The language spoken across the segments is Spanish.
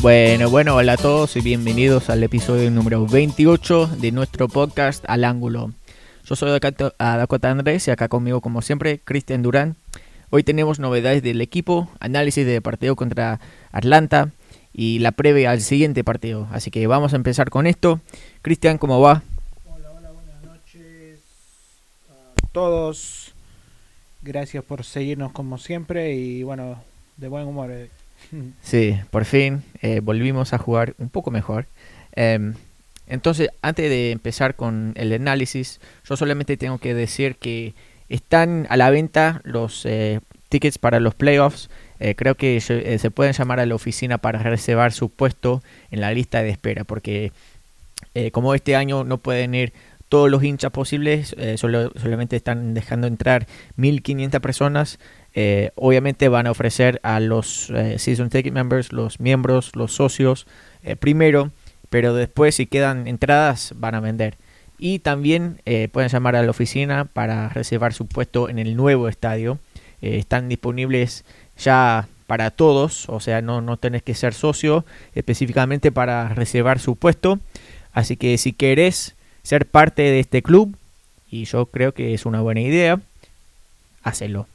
Bueno, bueno, hola a todos y bienvenidos al episodio número 28 de nuestro podcast Al Ángulo. Yo soy Dakota Andrés y acá conmigo, como siempre, Cristian Durán. Hoy tenemos novedades del equipo, análisis de partido contra Atlanta y la previa al siguiente partido. Así que vamos a empezar con esto. Cristian, ¿cómo va? Hola, hola, buenas noches a todos. Gracias por seguirnos como siempre y bueno, de buen humor. Sí, por fin eh, volvimos a jugar un poco mejor. Em, entonces, antes de empezar con el análisis, yo solamente tengo que decir que están a la venta los eh, tickets para los playoffs. Eh, creo que se, pueden llamar a la oficina para reservar su puesto en la lista de espera, porque como este año no pueden ir todos los hinchas posibles, solo, solamente están dejando entrar 1500 personas. Eh, obviamente van a ofrecer a los eh, season ticket members, los miembros, los socios, eh, primero, pero después si quedan entradas van a vender. Y también pueden llamar a la oficina para reservar su puesto en el nuevo estadio. Están disponibles ya para todos, o sea, no, no tenés que ser socio específicamente para reservar su puesto. Así que si querés ser parte de este club, y yo creo que es una buena idea, hacelo.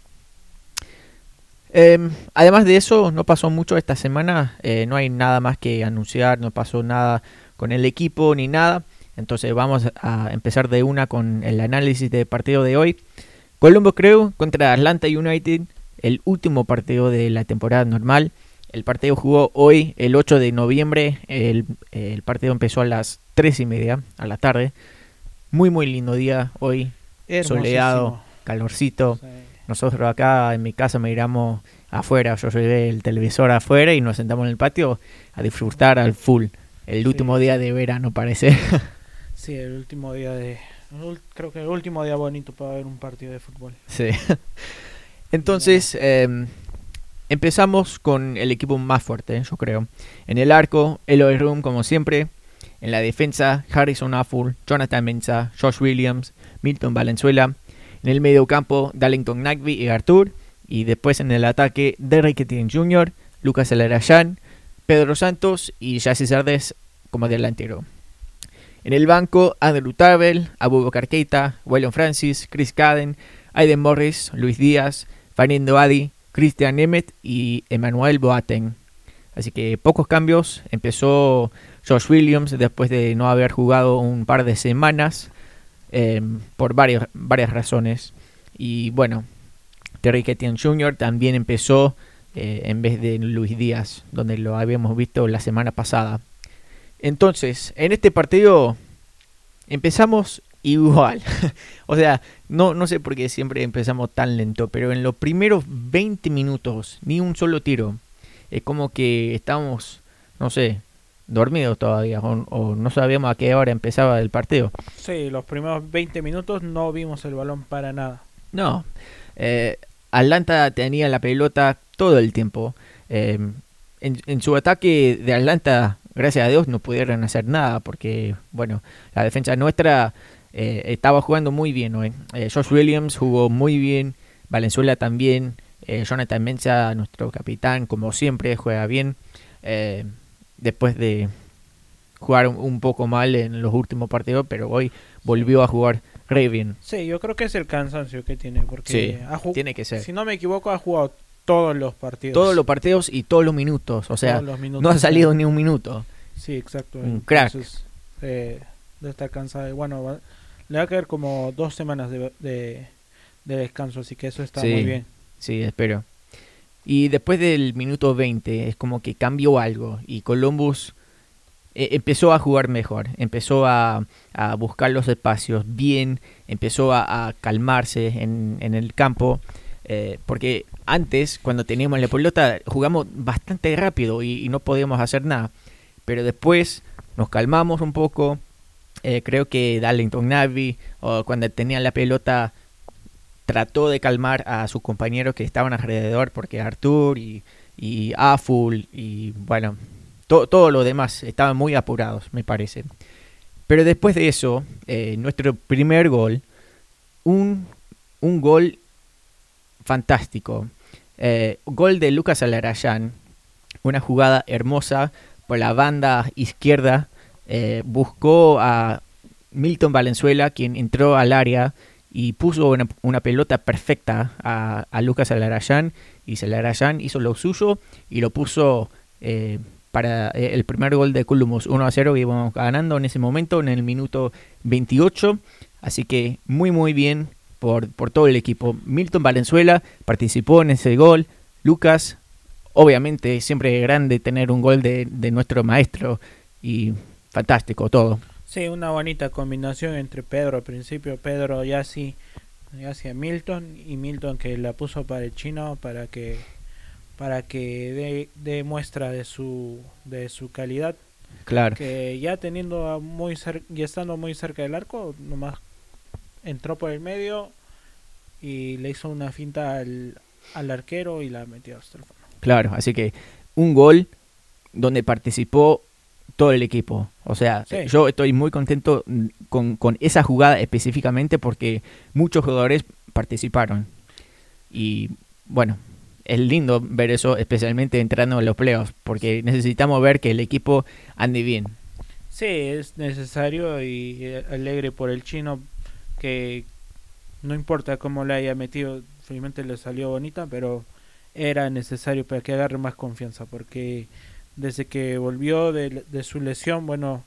Em, además de eso, no pasó mucho esta semana, eh, no hay nada más que anunciar, no pasó nada con el equipo ni nada. Entonces vamos a empezar de una con el análisis del partido de hoy. Colombo Crew contra Atlanta United, el último partido de la temporada normal. El partido jugó hoy, el 8 de noviembre. El, el partido empezó a las 3 y media a la tarde. Muy, muy lindo día hoy. Soleado, calorcito. Sí. Nosotros acá en mi casa miramos afuera. Yo llevé el televisor afuera y nos sentamos en el patio a disfrutar al full. El Sí. último día de verano parece. Sí, el último día de... Creo que el último día bonito para ver un partido de fútbol. Sí. Entonces, em, empezamos con el equipo más fuerte, yo creo. En el arco, Eloy Room, como siempre. En la defensa, Harrison Afful, Jonathan Mensah, Josh Williams, Milton Valenzuela. En el medio campo, Darlington Nagby y Artur. Y después en el ataque, Derrick Etienne Jr., Lucas Alarayán, Pedro Santos y Jesse Sardes como delantero. En el banco, Andrew Tarvel, Abubakar Keita, Waylon Francis, Chris Caden, Aiden Morris, Luis Díaz, Fernando Adi, Christian Nemeth y Emmanuel Boateng. Así que pocos cambios. Empezó Josh Williams después de no haber jugado un par de semanas eh, por varios, varias razones. Y bueno, Terry Etienne Jr. también empezó eh, en vez de Luis Díaz, donde lo habíamos visto la semana pasada. Entonces, en este partido empezamos igual. o sea, no, no sé por qué siempre empezamos tan lento, pero en los primeros 20 minutos, ni un solo tiro. Es como que estábamos, no sé, dormidos todavía, o, o no sabíamos a qué hora empezaba el partido. Sí, los primeros 20 minutos no vimos el balón para nada. No, eh, Atlanta tenía la pelota todo el tiempo. Eh, en, en su ataque de Atlanta, gracias a Dios, no pudieron hacer nada porque, bueno, la defensa nuestra eh, estaba jugando muy bien hoy. Josh Williams jugó muy bien, Valenzuela también, Jonathan Mensah, nuestro capitán, como siempre, juega bien. Eh, después de jugar un, poco mal en los últimos partidos, pero hoy volvió a jugar re bien. Sí, yo creo que es el cansancio que tiene. Porque Sí, ha tiene que ser. si no me equivoco, ha jugado todos los partidos. todos los partidos y todos los minutos. O sea, minutos, no ha sí. salido ni un minuto. Sí, exacto. Un crack. Entonces, eh, de estar cansado. Y Bueno, va- le va a caer como dos semanas de, de, de descanso, así que eso está Sí. muy bien. Sí, espero. Y después del minuto 20 es como que cambió algo y Columbus eh, empezó a jugar mejor, empezó a, a buscar los espacios bien, empezó a, calmarse en, en el campo, eh, porque antes cuando teníamos la pelota jugamos bastante rápido y, y no podíamos hacer nada, pero después nos calmamos un poco, eh, creo que Darlington Navy o cuando tenían la pelota trató de calmar a sus compañeros que estaban alrededor, porque Artur y, y Aful y bueno, to- todo lo demás estaban muy apurados, me parece. Pero después de eso, eh, nuestro primer gol, un, un gol fantástico. Eh, gol de Lucas Alarayán, una jugada hermosa por la banda izquierda, eh, buscó a Milton Valenzuela, quien entró al área y puso una, una pelota perfecta a, a Lucas Alarayán y Alarayán hizo lo suyo y lo puso eh, para eh, el primer gol de Columbus 1 a 0 y íbamos ganando en ese momento en el minuto 28 así que muy muy bien por, por todo el equipo. Milton Valenzuela participó en ese gol. Lucas obviamente siempre grande tener un gol de, de nuestro maestro y fantástico todo Sí, una bonita combinación entre Pedro al principio, Pedro ya sí hacia Milton y Milton que la puso para el chino para que para que dé de muestra de su de su calidad. Claro. Que ya teniendo muy cer ya estando muy cerca del arco nomás entró por el medio y le hizo una finta al, al arquero y la metió hasta el fondo. Claro así que un gol donde participó todo el equipo. O sea, Sí. yo estoy muy contento con, con esa jugada específicamente porque muchos jugadores participaron. Y bueno, es lindo ver eso, especialmente entrando en los playoffs, porque necesitamos ver que el equipo ande bien. Sí, es necesario y alegre por el chino que no importa cómo le haya metido, felizmente le salió bonita, pero era necesario para que agarre más confianza porque desde que volvió de, de su lesión, bueno,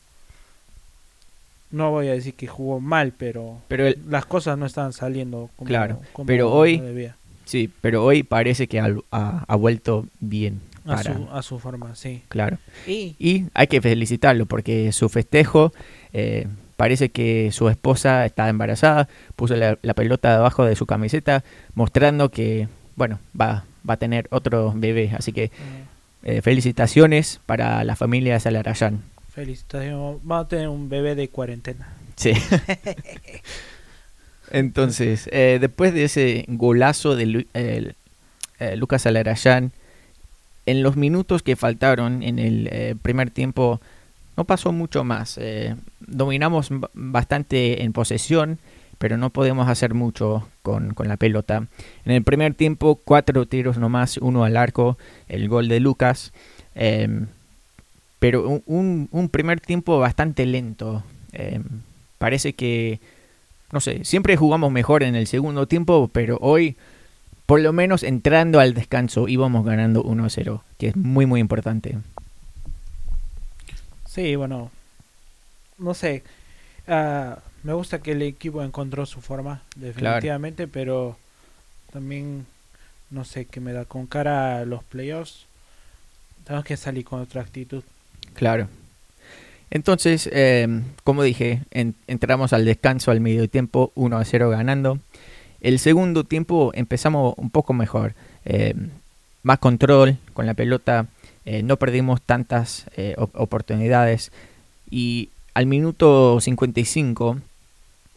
no voy a decir que jugó mal, pero Pero el- las cosas no estaban saliendo como, Claro, como pero hoy- debía. sí, pero hoy parece que ha, ha- ha vuelto bien. A, su, a su forma, sí. Claro. Y Y hay que felicitarlo porque su festejo eh, parece que su esposa está embarazada, puso la, la pelota debajo de su camiseta mostrando que, bueno, va, va a tener otro bebé. Así que eh, eh, felicitaciones para la familia Salarayán. felicitaciones, vamos a tener un bebé de cuarentena. Sí. Entonces, eh, después de ese golazo de Lu- eh, Lucas Salarayán, en los minutos que faltaron en el primer tiempo, no pasó mucho más. Dominamos bastante en posesión, pero no podemos hacer mucho con, con la pelota. En el primer tiempo, cuatro tiros nomás, uno al arco, el gol de Lucas. em, pero un- un, primer tiempo bastante lento. em, parece que, no sé, siempre jugamos mejor en el segundo tiempo, pero hoy, por lo menos entrando al descanso, íbamos ganando 1-0, que es muy, muy importante. Sí, bueno, no sé. ah, me gusta que el equipo encontró su forma, definitivamente, pero también, no sé, que me da con cara a los playoffs. Tenemos que salir con otra actitud. Claro. Entonces, eh, como dije, en- entramos al descanso al medio tiempo, 1 a 0 ganando. El segundo tiempo empezamos un poco mejor, eh, más control con la pelota, eh, no perdimos tantas eh, op- oportunidades y al minuto 55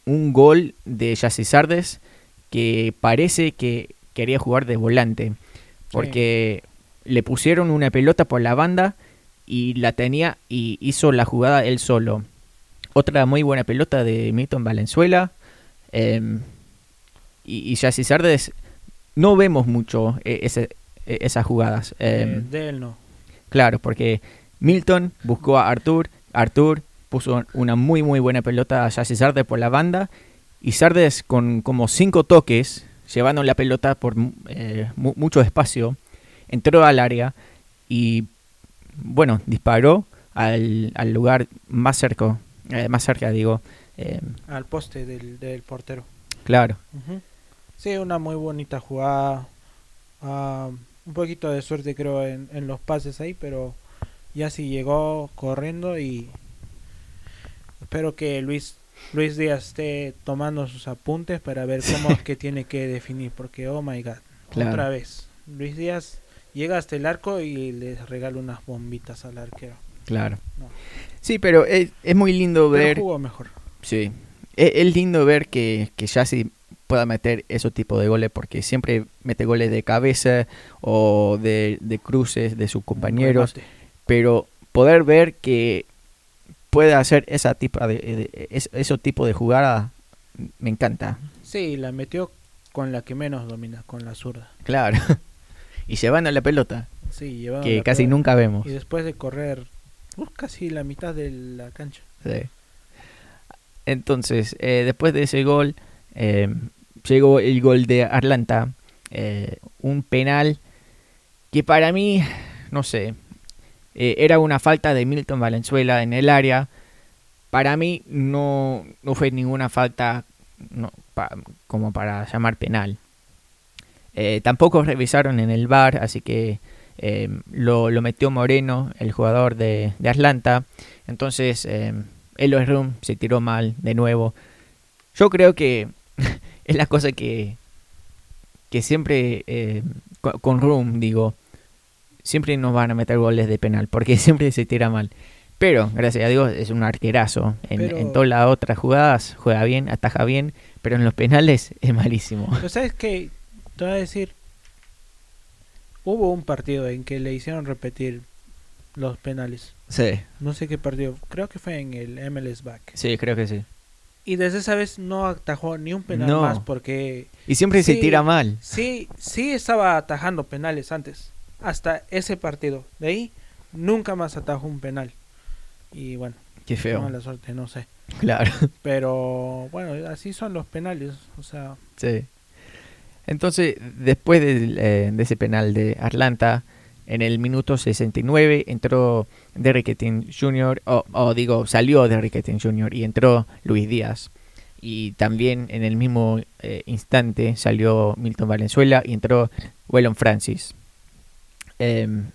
un gol de Yassi Sardes que parece que quería jugar de volante porque le pusieron una pelota por la banda y la tenía y hizo la jugada él solo. Otra muy buena pelota de Milton Valenzuela. em, y, y Yassi Sardes no vemos mucho ese- eh, esas jugadas. Eh, em, de él no. Claro, porque Milton buscó a Artur, Artur puso una muy muy buena pelota a Yassi Sardes por la banda y Sardes con como cinco toques, llevando la pelota por eh, mu- mucho espacio, entró al área y bueno, disparó al, al lugar más cerca, eh, más cerca digo, eh, Al poste del, del portero. claro. Sí, una muy bonita jugada. Ah, un poquito de suerte creo en, en los pases ahí, pero ya sí llegó corriendo y espero que Luis Luis Díaz esté tomando sus apuntes para ver cómo es que tiene que definir, porque oh my god, Claro. otra vez. Luis Díaz llega hasta el arco y le regala unas bombitas al arquero. claro. No. Sí, pero es, es muy lindo Pero ver... jugó mejor. Sí, es, es lindo ver que, que Yassi pueda meter ese tipo de goles porque siempre mete goles de cabeza o de, de cruces de sus compañeros, pero poder ver que puede hacer esa tipo de, de- es- ese tipo de jugada me encanta, Sí, la metió con la que menos domina, con la zurda. claro. y llevando la pelota, Sí, llevando que la casi pelota. nunca vemos. Y después de correr Uh, casi la mitad de la cancha. Sí. Entonces, eh, después de ese gol, eh, llegó el gol de Atlanta. eh, un penal que para mí, no sé, eh, era una falta de Milton Valenzuela en el área. Para mí no, no fue ninguna falta como para llamar penal. Eh, tampoco revisaron en el bar, así que eh, lo, lo metió Moreno, el jugador de, de Atlanta. Entonces, eh, Eloy Room se tiró mal de nuevo. Yo creo que es la cosa que, que siempre, eh, co- con Room, digo, siempre nos van a meter goles de penal, porque siempre se tira mal. Pero, gracias a Dios, es un arquerazo. En, Pero- en todas las otras jugadas juega bien, ataja bien, pero en los penales es malísimo. Pero sabes que te voy a decir, hubo un partido en que le hicieron repetir los penales. Sí, No sé qué partido, creo que fue en el MLS Back. sí, creo que sí. Y desde esa vez no atajó ni un penal No. más porque Y siempre se tira mal. sí, sí estaba atajando penales antes, hasta ese partido. De ahí nunca más atajó un penal. Y bueno, Qué feo. mala suerte, no sé. Claro. Pero bueno, así son los penales. O sea, Sí. Entonces, después eh, de ese penal de Atlanta, en el minuto 69 entró Derrick Etienne Jr., o, o digo, salió Derrick Etienne Jr. y entró Luis Díaz. Y también en el mismo eh, instante salió Milton Valenzuela y entró Wellon Francis. Em,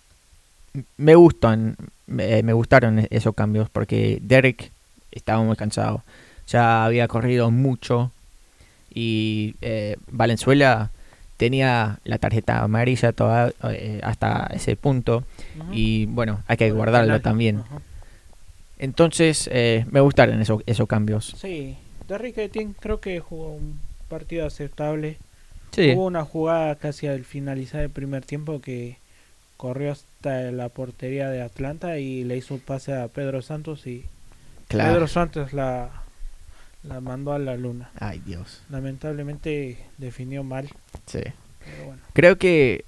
me gustan, me, me gustaron e- esos cambios porque Derrick estaba muy cansado. Ya había corrido mucho y eh, Valenzuela tenía la tarjeta amarilla toda, eh, hasta ese punto y bueno, hay que guardarlo también. Ajá. Entonces me me gustaron esos, esos cambios. Sí, Derrick Etienne creo que jugó un partido aceptable. Sí, Hubo una jugada casi al finalizar el primer tiempo que corrió hasta la portería de Atlanta y le hizo un pase a Pedro Santos y claro. Pedro Santos la, la mandó a la luna. Ay, Dios. Lamentablemente definió mal, Sí. pero bueno. Creo que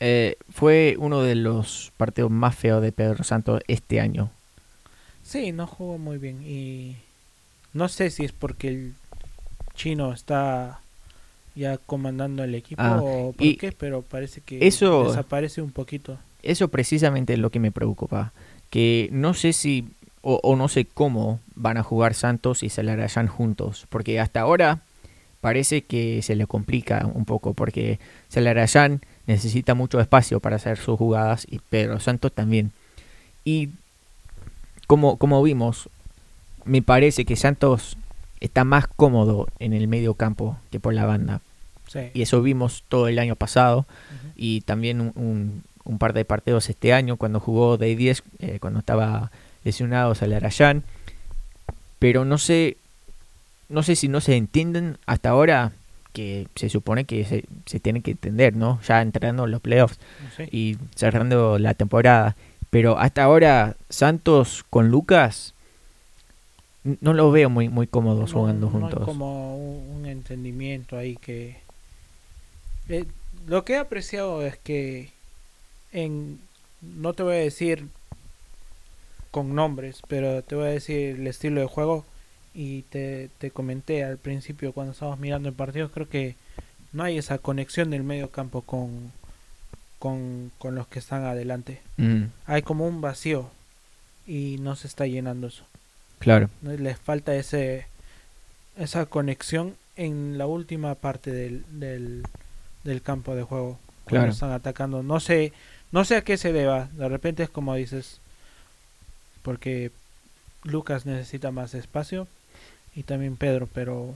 eh, fue uno de los partidos más feos de Pedro Santos este año. Sí, no jugó muy bien y no sé si es porque el chino está ya comandando el equipo Ah, o por y qué, pero parece que eso- desaparece un poquito. Eso precisamente es lo que me preocupa. Que no sé si o, o no sé cómo van a jugar Santos y Celarayán juntos. Porque hasta ahora parece que se le complica un poco. Porque Celarayán necesita mucho espacio para hacer sus jugadas y Pedro Santos también. Y como, como vimos, me parece que Santos está más cómodo en el medio campo que por la banda. Sí. Y eso vimos todo el año pasado y también un, un- un par de partidos este año cuando jugó de 10, eh, cuando estaba lesionado Salarayán. Pero no sé, no sé si no se entienden hasta ahora que se supone que se, se tiene que entender, ¿no? Ya entrando en los playoffs Sí. y cerrando la temporada. Pero hasta ahora Santos con Lucas no los veo muy, muy cómodos No- jugando no hay juntos. como un, un entendimiento ahí que eh, lo que he apreciado es que en no te voy a decir con nombres pero te voy a decir el estilo de juego y te, te comenté al principio cuando estábamos mirando el partido creo que no hay esa conexión del medio campo con con, con los que están adelante. Mm, hay como un vacío y no se está llenando eso. Claro, les falta ese esa conexión en la última parte del, del, del campo de juego cuando Claro. están atacando no sé no sé a qué se deba de repente es como dices porque Lucas necesita más espacio y también Pedro pero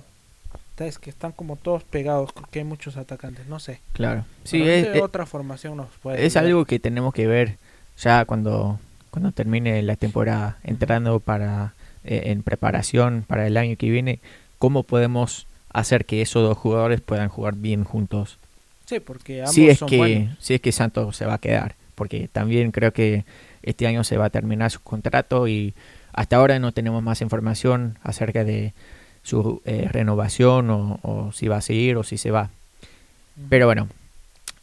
es que están como todos pegados porque hay muchos atacantes no sé claro. Sí, es, es- otra formación nos puede es ayudar. algo que tenemos que ver ya cuando, cuando termine la temporada, entrando para eh, en preparación para el año que viene, cómo podemos hacer que esos dos jugadores puedan jugar bien juntos. Sí porque ambos Si es son que buenos si es que Santos se va a quedar, porque también creo que este año se va a terminar su contrato y hasta ahora no tenemos más información acerca de su eh, renovación o, o si va a seguir o si se va. Pero bueno,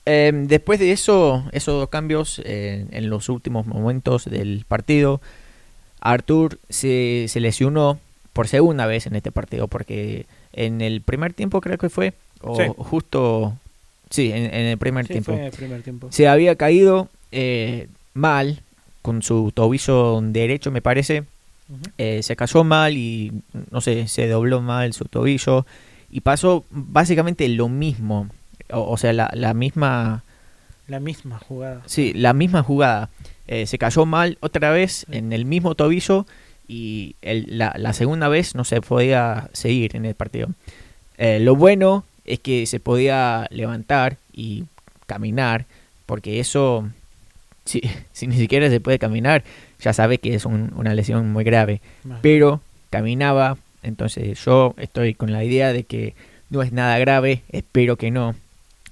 eh, después de eso, esos dos cambios eh, en los últimos momentos del partido, Artur se, se lesionó por segunda vez en este partido, porque en el primer tiempo creo que fue, o Sí. justo, sí, en, en el primer Sí, tiempo, fue el primer tiempo. se había caído eh, mal con su tobillo derecho, me parece, eh, se cayó mal y no sé, se dobló mal su tobillo y pasó básicamente lo mismo, o, o sea, la, la misma, La misma jugada. sí, la misma jugada. Eh, se cayó mal otra vez en el mismo tobillo y el- la, la segunda vez no se podía seguir en el partido. Eh, lo bueno es que se podía levantar y caminar, porque eso, si, si ni siquiera se puede caminar, ya sabe que es un- una lesión muy grave pero caminaba. Entonces yo estoy con la idea de que no es nada grave, espero que no.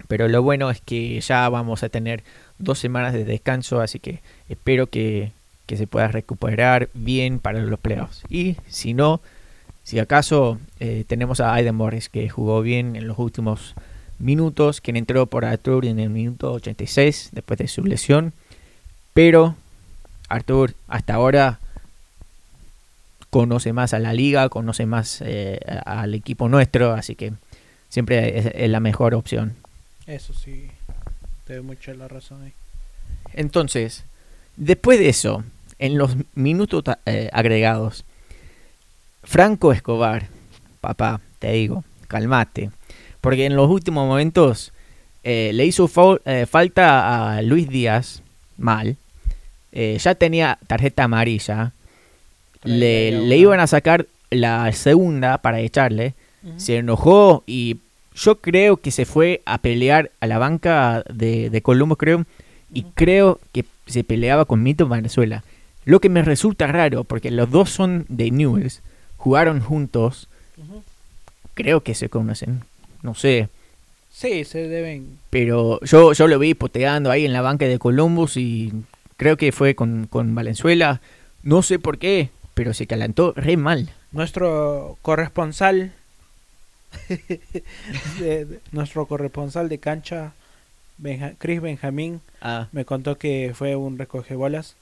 Pero lo bueno es que ya vamos a tener dos semanas de descanso, así que espero que, que se pueda recuperar bien para los playoffs. Y si no, si acaso eh, tenemos a Aiden Morris que jugó bien en los últimos minutos, quien entró por Arthur en el minuto 86 después de su lesión. Pero Arthur hasta ahora conoce más a la liga, conoce más eh, al equipo nuestro, así que siempre es, es la mejor opción. Eso sí, te doy mucha la razón ahí. Entonces, después de eso, en los minutos eh, agregados, Franco Escobar, papá, te digo, calmate, porque en los últimos momentos eh, le hizo eh, falta a Luis Díaz mal, eh, ya tenía tarjeta amarilla, le, iban a sacar la segunda para echarle, se enojó y yo creo que se fue a pelear a la banca de, de Colombo, creo, y creo que se peleaba con Mito Venezuela. Lo que me resulta raro, porque los dos son de Newells, jugaron juntos, creo que se conocen, no sé, Sí, se deben. pero yo, yo lo vi poteando ahí en la banca de Columbus y creo que fue con, con Valenzuela, no sé por qué, pero se calentó re mal. Nuestro corresponsal, de- de- nuestro corresponsal de cancha, Benja- Chris Benjamín, Ah, me contó que fue un recogebolas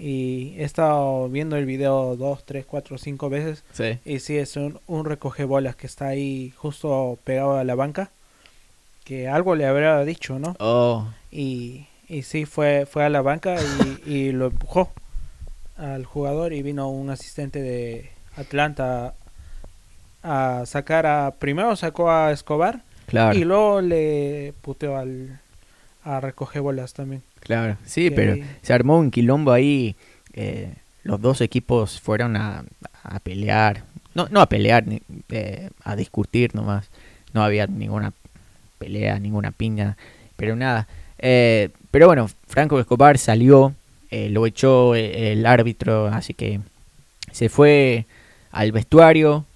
y he estado viendo el video dos, tres, cuatro, cinco veces sí. y sí es un, un recogebolas que está ahí justo pegado a la banca que algo le habrá dicho, ¿no? Oh, y, y sí fue fue a la banca y, y lo empujó al jugador y vino un asistente de Atlanta a sacar a primero sacó a Escobar claro. y luego le puteó al a recoger bolas también Claro, sí, Que pero se armó un quilombo ahí. eh, los dos equipos fueron a, a pelear. No, no a pelear, eh, a discutir nomás. No había ninguna pelea, ninguna piña. Pero nada. eh, pero bueno, Franco Escobar salió. lo echó el árbitro. Así que se fue al vestuario.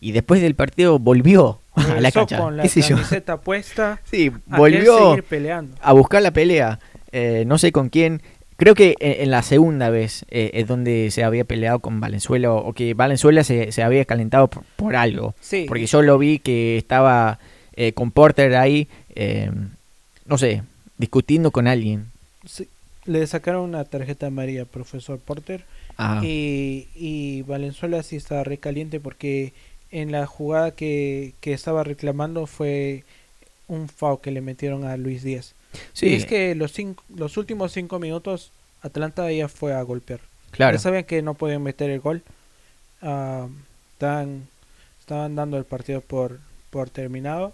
Y después del partido volvió a la cancha. con la qué sé yo. camiseta puesta Sí, volvió seguir peleando a buscar la pelea. Eh, no sé con quién. Creo que en, la segunda vez eh, es donde se había peleado con Valenzuela o, que Valenzuela se, se había calentado por, por algo. sí Porque yo lo vi que estaba eh, con Porter ahí, eh, no sé, discutiendo con alguien. sí, le sacaron una tarjeta amarilla profesor Porter Ah, Y, y Valenzuela sí estaba recaliente porque en la jugada que, que estaba reclamando fue un foul que le metieron a Luis Díaz. Sí, Y es que los, cinco, los últimos cinco minutos Atlanta ya fue a golpear. claro. Ya sabían que no podían meter el gol. Ah, estaban, estaban dando el partido por, por terminado.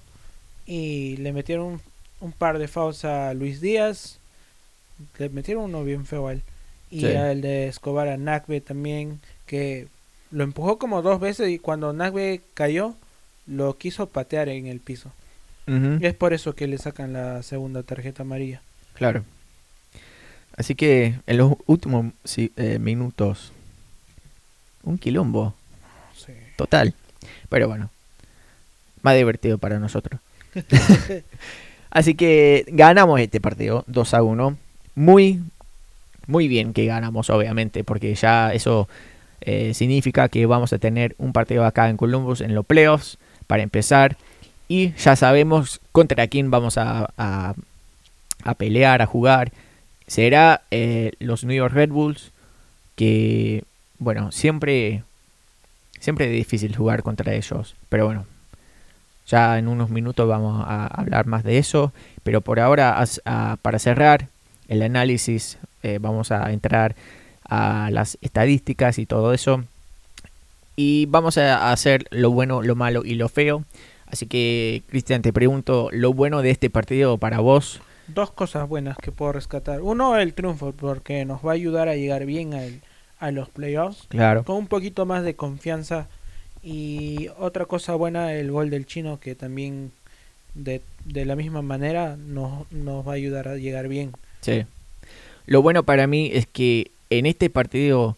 Y le metieron un, un par de fouls a Luis Díaz. Le metieron uno bien feo a él. Y Sí. el de Escobar a Nagbe también. Que lo empujó como dos veces. Y cuando Nagbe cayó, lo quiso patear en el piso. Es por eso que le sacan la segunda tarjeta amarilla. claro. Así que en los últimos sí, eh, minutos, un quilombo. Sí. Total. Pero bueno, más divertido para nosotros. Así que ganamos este partido 2 a 1. Muy, muy bien que ganamos, obviamente, porque ya eso eh, significa que vamos a tener un partido acá en Columbus en los playoffs para empezar. Y ya sabemos contra quién vamos a, a- pelear, a jugar, será eh, los New York Red Bulls, que, bueno, siempre, siempre es difícil jugar contra ellos, pero bueno, ya en unos minutos vamos a hablar más de eso, pero por ahora, para cerrar el análisis, eh, vamos a entrar a las estadísticas y todo eso. Y vamos a hacer lo bueno, lo malo y lo feo. Así que, Cristian, te pregunto, lo bueno de este partido para vos. Dos cosas buenas que puedo rescatar. Uno, el triunfo, porque nos va a ayudar a llegar bien a los playoffs. Claro. Con un poquito más de confianza. Y otra cosa buena, el gol del chino, que también de, de la misma manera nos, nos va a ayudar a llegar bien. Sí. Lo bueno para mí es que en este partido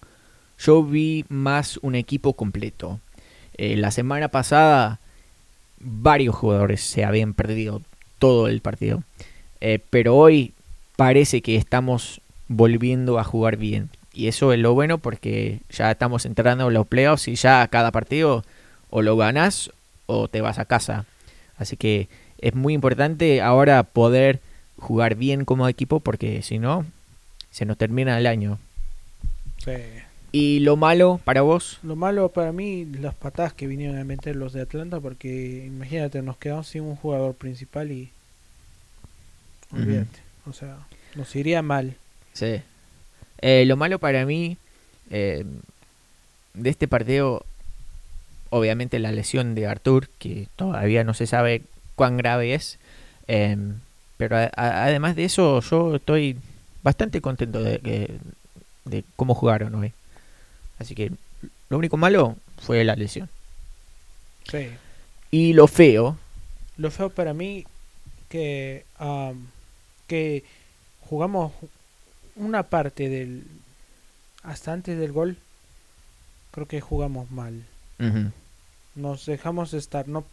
yo vi más un equipo completo. Eh, la semana pasada varios jugadores se habían perdido todo el partido. Eh, pero hoy parece que estamos volviendo a jugar bien. Y eso es lo bueno porque ya estamos entrando en los playoffs y ya cada partido o lo ganas o te vas a casa. Así que es muy importante ahora poder jugar bien como equipo porque si no, se nos termina el año. ¿Y lo malo para vos? Lo malo para mí, las patadas que vinieron a meter los de Atlanta, porque imagínate, nos quedamos sin un jugador principal y. Olvídate. O sea, nos iría mal. Sí. Eh, lo malo para mí eh, de este partido, obviamente la lesión de Artur, que todavía no se sabe cuán grave es. Em, pero además de eso, yo estoy bastante contento de, de cómo jugaron hoy. Así que lo único malo fue la lesión. Sí. Y lo feo. Lo feo para mí que, que jugamos una parte del... Hasta antes del gol, creo que jugamos mal. Nos dejamos estar. No,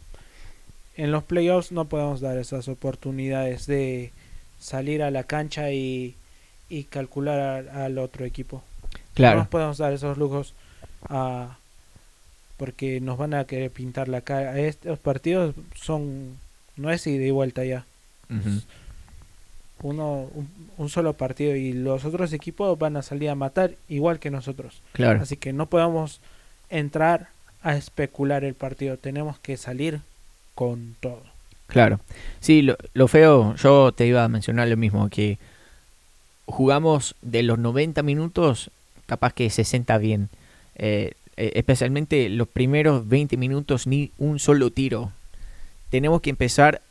en los playoffs no podemos dar esas oportunidades de salir a la cancha y, y calcular al otro equipo. Claro. No nos podemos dar esos lujos a porque nos van a querer pintar la cara. Estos partidos son no es ida y vuelta ya. Uno un, solo partido y los otros equipos van a salir a matar igual que nosotros. Claro. Así que no podemos entrar a especular el partido. Tenemos que salir con todo. Claro. Sí, lo, lo feo, yo te iba a mencionar lo mismo, que jugamos de los 90 minutos capaz que 60 bien. Eh, eh, especialmente los primeros 20 minutos ni un solo tiro. Tenemos que empezar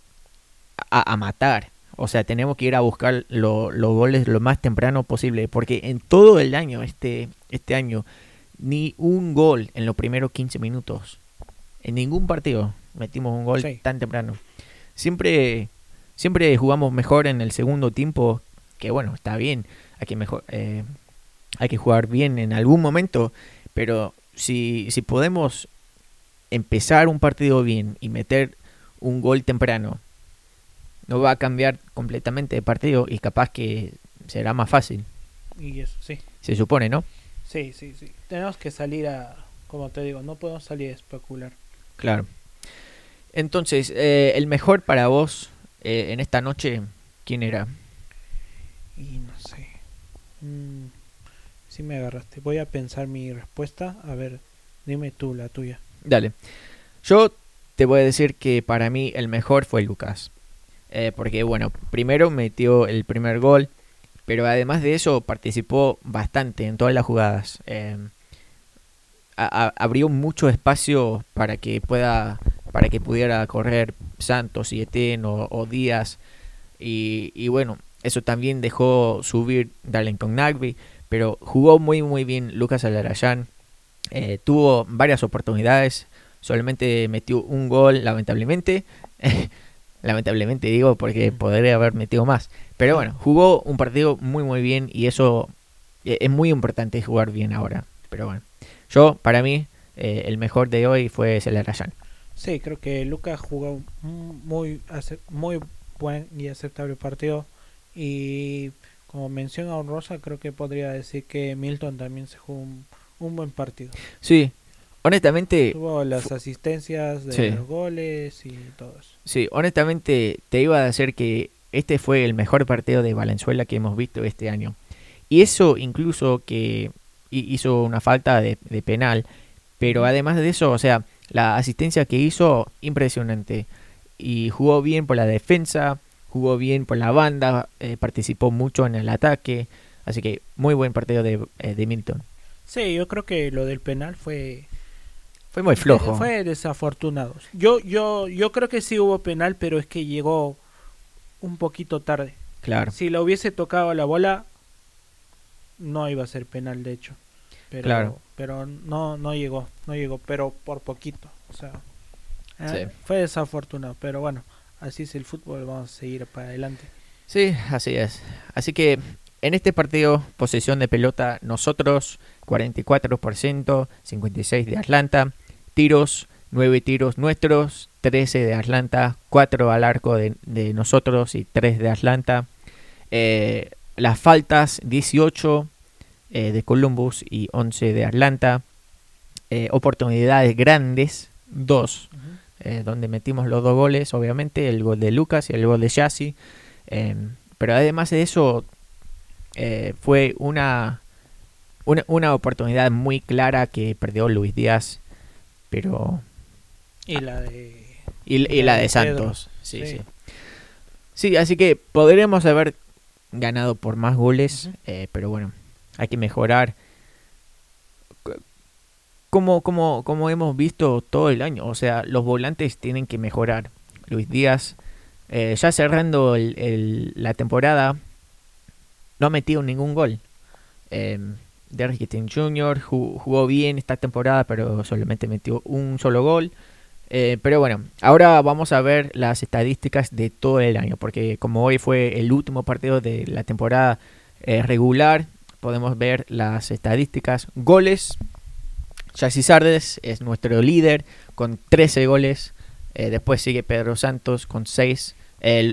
a, matar. O sea, tenemos que ir a buscar los goles lo más temprano posible. Porque en todo el año, este, este año, ni un gol en los primeros 15 minutos. En ningún partido metimos un gol tan temprano. Siempre, siempre jugamos mejor en el segundo tiempo. Que bueno, está bien. Hay que mejor, eh, hay que jugar bien en algún momento, pero si, si podemos empezar un partido bien y meter un gol temprano, no va a cambiar completamente de partido y capaz que será más fácil. Y eso, sí. Se supone, ¿no? Sí, sí, sí. Tenemos que salir a, como te digo, no podemos salir a especular. Claro. Entonces, eh, el mejor para vos eh, en esta noche, ¿quién era? Y no sé. Mm, me agarraste. Voy a pensar mi respuesta. A ver, dime tú la tuya. Dale. Yo te voy a decir que para mí el mejor fue Lucas. Eh, porque, bueno, primero metió el primer gol. Pero además de eso, participó bastante en todas las jugadas. Eh, abrió mucho espacio para que pueda para que pudiera correr Santos y Eten o, Díaz y, y, bueno eso también dejó subir Darlington Nagby pero jugó muy muy bien Lucas Alarayán. Eh, tuvo varias oportunidades, solamente metió un gol lamentablemente. lamentablemente digo porque podría haber metido más. Pero bueno, jugó un partido muy muy bien y eso eh, es muy importante jugar bien ahora. Pero bueno, yo para mí eh, el mejor de hoy fue Celarayán. Sí, creo que Lucas jugó muy, muy buen y aceptable partido y como mención honrosa, creo que podría decir que Milton también se jugó un, buen partido. Sí, honestamente. Tuvo las asistencias de los goles y todo eso. Sí, honestamente te iba a decir que este fue el mejor partido de Valenzuela que hemos visto este año. Y eso incluso que hizo una falta de, penal, pero además de eso, o sea, la asistencia que hizo, impresionante. Y jugó bien por la defensa, jugó bien por la banda, eh, participó mucho en el ataque, así que muy buen partido de, eh, de Milton. Sí, yo creo que lo del penal fue fue muy flojo. Fue desafortunado. Yo yo yo creo que sí hubo penal, pero es que llegó un poquito tarde. Claro. Si le hubiese tocado la bola no iba a ser penal de hecho. Pero, claro. pero no no llegó, no llegó, pero por poquito, o sea, eh, fue desafortunado, pero bueno, así es el fútbol, vamos a seguir para adelante. Sí, así es. Así que en este partido, posesión de pelota, nosotros 44%, 56 de Atlanta, tiros, 9 tiros nuestros, 13 de Atlanta, 4 al arco de, nosotros y 3 de Atlanta. Eh, las faltas, 18 eh, de Columbus y 11 de Atlanta. Eh, oportunidades grandes, 2, donde metimos los dos goles, obviamente, el gol de Lucas y el gol de Yassi. pero además de eso, eh, fue una, una, oportunidad muy clara que perdió Luis Díaz, pero... Y la de... Y, la, de, Santos, sí, sí, sí. así que podremos haber ganado por más goles, eh, pero bueno, hay que mejorar. Como, como, como hemos visto todo el año, o sea, los volantes tienen que mejorar. Luis Díaz, eh, ya cerrando la temporada, no ha metido ningún gol. Eh, Derrick Jr. Jugó, bien esta temporada, pero solamente metió un solo gol. Eh, pero bueno, ahora vamos a ver las estadísticas de todo el año, porque como hoy fue el último partido de la temporada eh, regular, podemos ver las estadísticas. Goles, Chassis Sardes es nuestro líder con 13 goles. Eh, después sigue Pedro Santos con 6.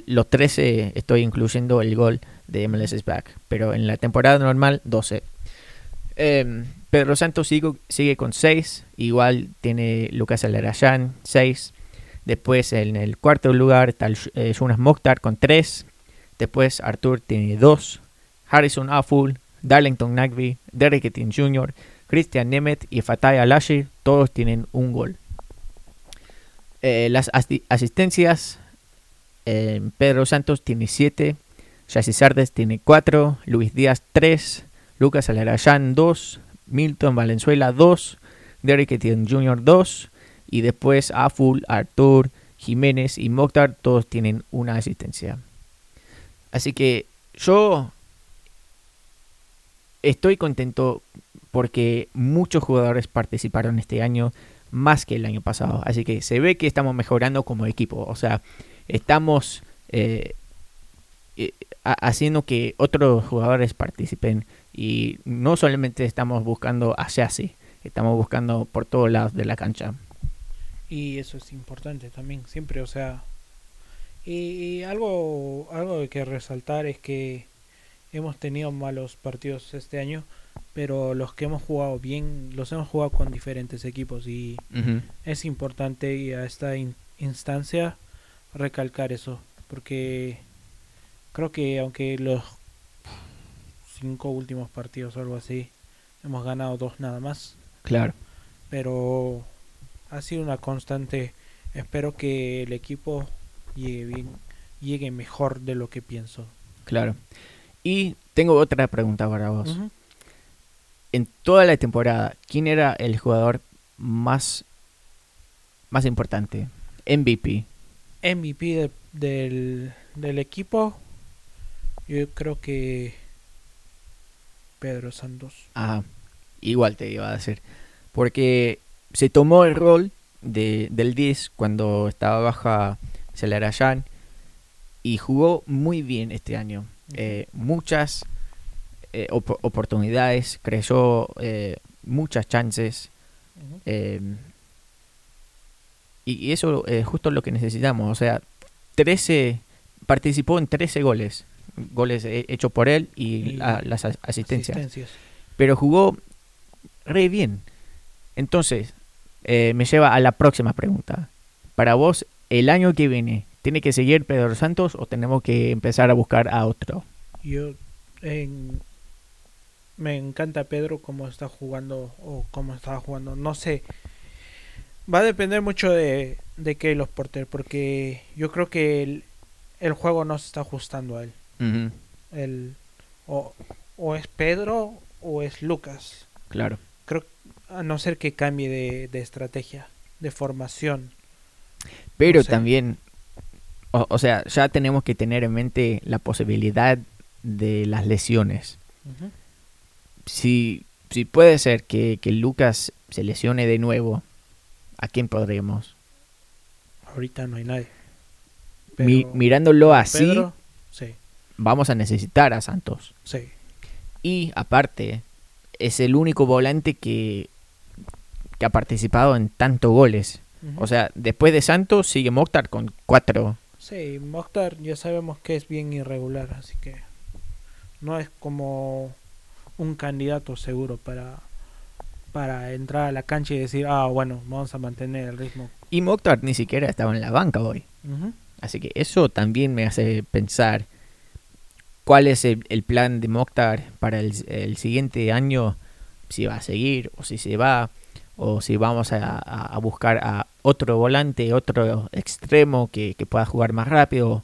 los 13 estoy incluyendo el gol de MLS is Back. Pero en la temporada normal, 12. Em, Pedro Santos sigue, con 6. Igual tiene Lucas Alarayán, 6. Después en el cuarto lugar está eh, Jonas Mokhtar con 3. Después Arthur tiene 2. Harrison Aful, Darlington Nagby, Derek Jr., Christian Nemeth y Fatay Alashi, todos tienen un gol. Eh, las asistencias, eh, Pedro Santos tiene 7, Jesse Sardes tiene 4, Luis Díaz 3, Lucas Alarayán 2, Milton Valenzuela 2, Derek Etienne Jr. 2 y después Aful, Artur, Jiménez y Mokhtar todos tienen una asistencia. Así que yo estoy contento porque muchos jugadores participaron este año más que el año pasado. Así que se ve que estamos mejorando como equipo. O sea, estamos eh, eh, haciendo que otros jugadores participen y no solamente estamos buscando hacia así, estamos buscando por todos lados de la cancha. Y eso es importante también, siempre, o sea, y, algo, algo que resaltar es que hemos tenido malos partidos este año, pero los que hemos jugado bien, los hemos jugado con diferentes equipos y es importante y a esta instancia recalcar eso, porque Creo que aunque los cinco últimos partidos o algo así, hemos ganado dos nada más. Claro. Pero ha sido una constante. Espero que el equipo llegue bien, llegue mejor de lo que pienso. Claro. Y tengo otra pregunta para vos. En toda la temporada, ¿quién era el jugador más, más importante? MVP. MVP del, del equipo yo creo que Pedro Santos. Ajá, igual te iba a decir. Porque se tomó el rol de, del 10 cuando estaba baja Celarayán y jugó muy bien este año. Eh, muchas eh, oportunidades, creó eh, muchas chances. y, eso es justo lo que necesitamos. O sea, 13, participó en 13 goles goles hechos por él y, las asistencias. Pero jugó re bien. Entonces, eh, me lleva a la próxima pregunta. Para vos, el año que viene, ¿Tiene que seguir Pedro Santos o tenemos que empezar a buscar a otro? Yo en- me encanta Pedro cómo está jugando o cómo estaba jugando. No sé. Va a depender mucho de, de que los porteros, porque yo creo que el, el juego no se está ajustando a él. El, o, o es Pedro o es Lucas. claro. Creo a no ser que cambie de, de estrategia, de formación. Pero también, o, o sea, ya tenemos que tener en mente la posibilidad de las lesiones. Si, si puede ser que, que Lucas se lesione de nuevo, ¿a quién podremos? Ahorita no hay nadie. Mi- Pero mirándolo así, Pedro, sí, vamos a necesitar a Santos. sí. Y aparte, es el único volante que, que ha participado en tantos goles. O sea, después de Santos sigue Mokhtar con cuatro. Sí, Mokhtar ya sabemos que es bien irregular, así que no es como un candidato seguro para para entrar a la cancha y decir, ah, bueno, vamos a mantener el ritmo. Y Mokhtar ni siquiera estaba en la banca hoy. Así que eso también me hace pensar cuál es el, el plan de Mokhtar para el, el siguiente año, si va a seguir o si se va, o si vamos a, a- a buscar a otro volante, otro extremo que, que pueda jugar más rápido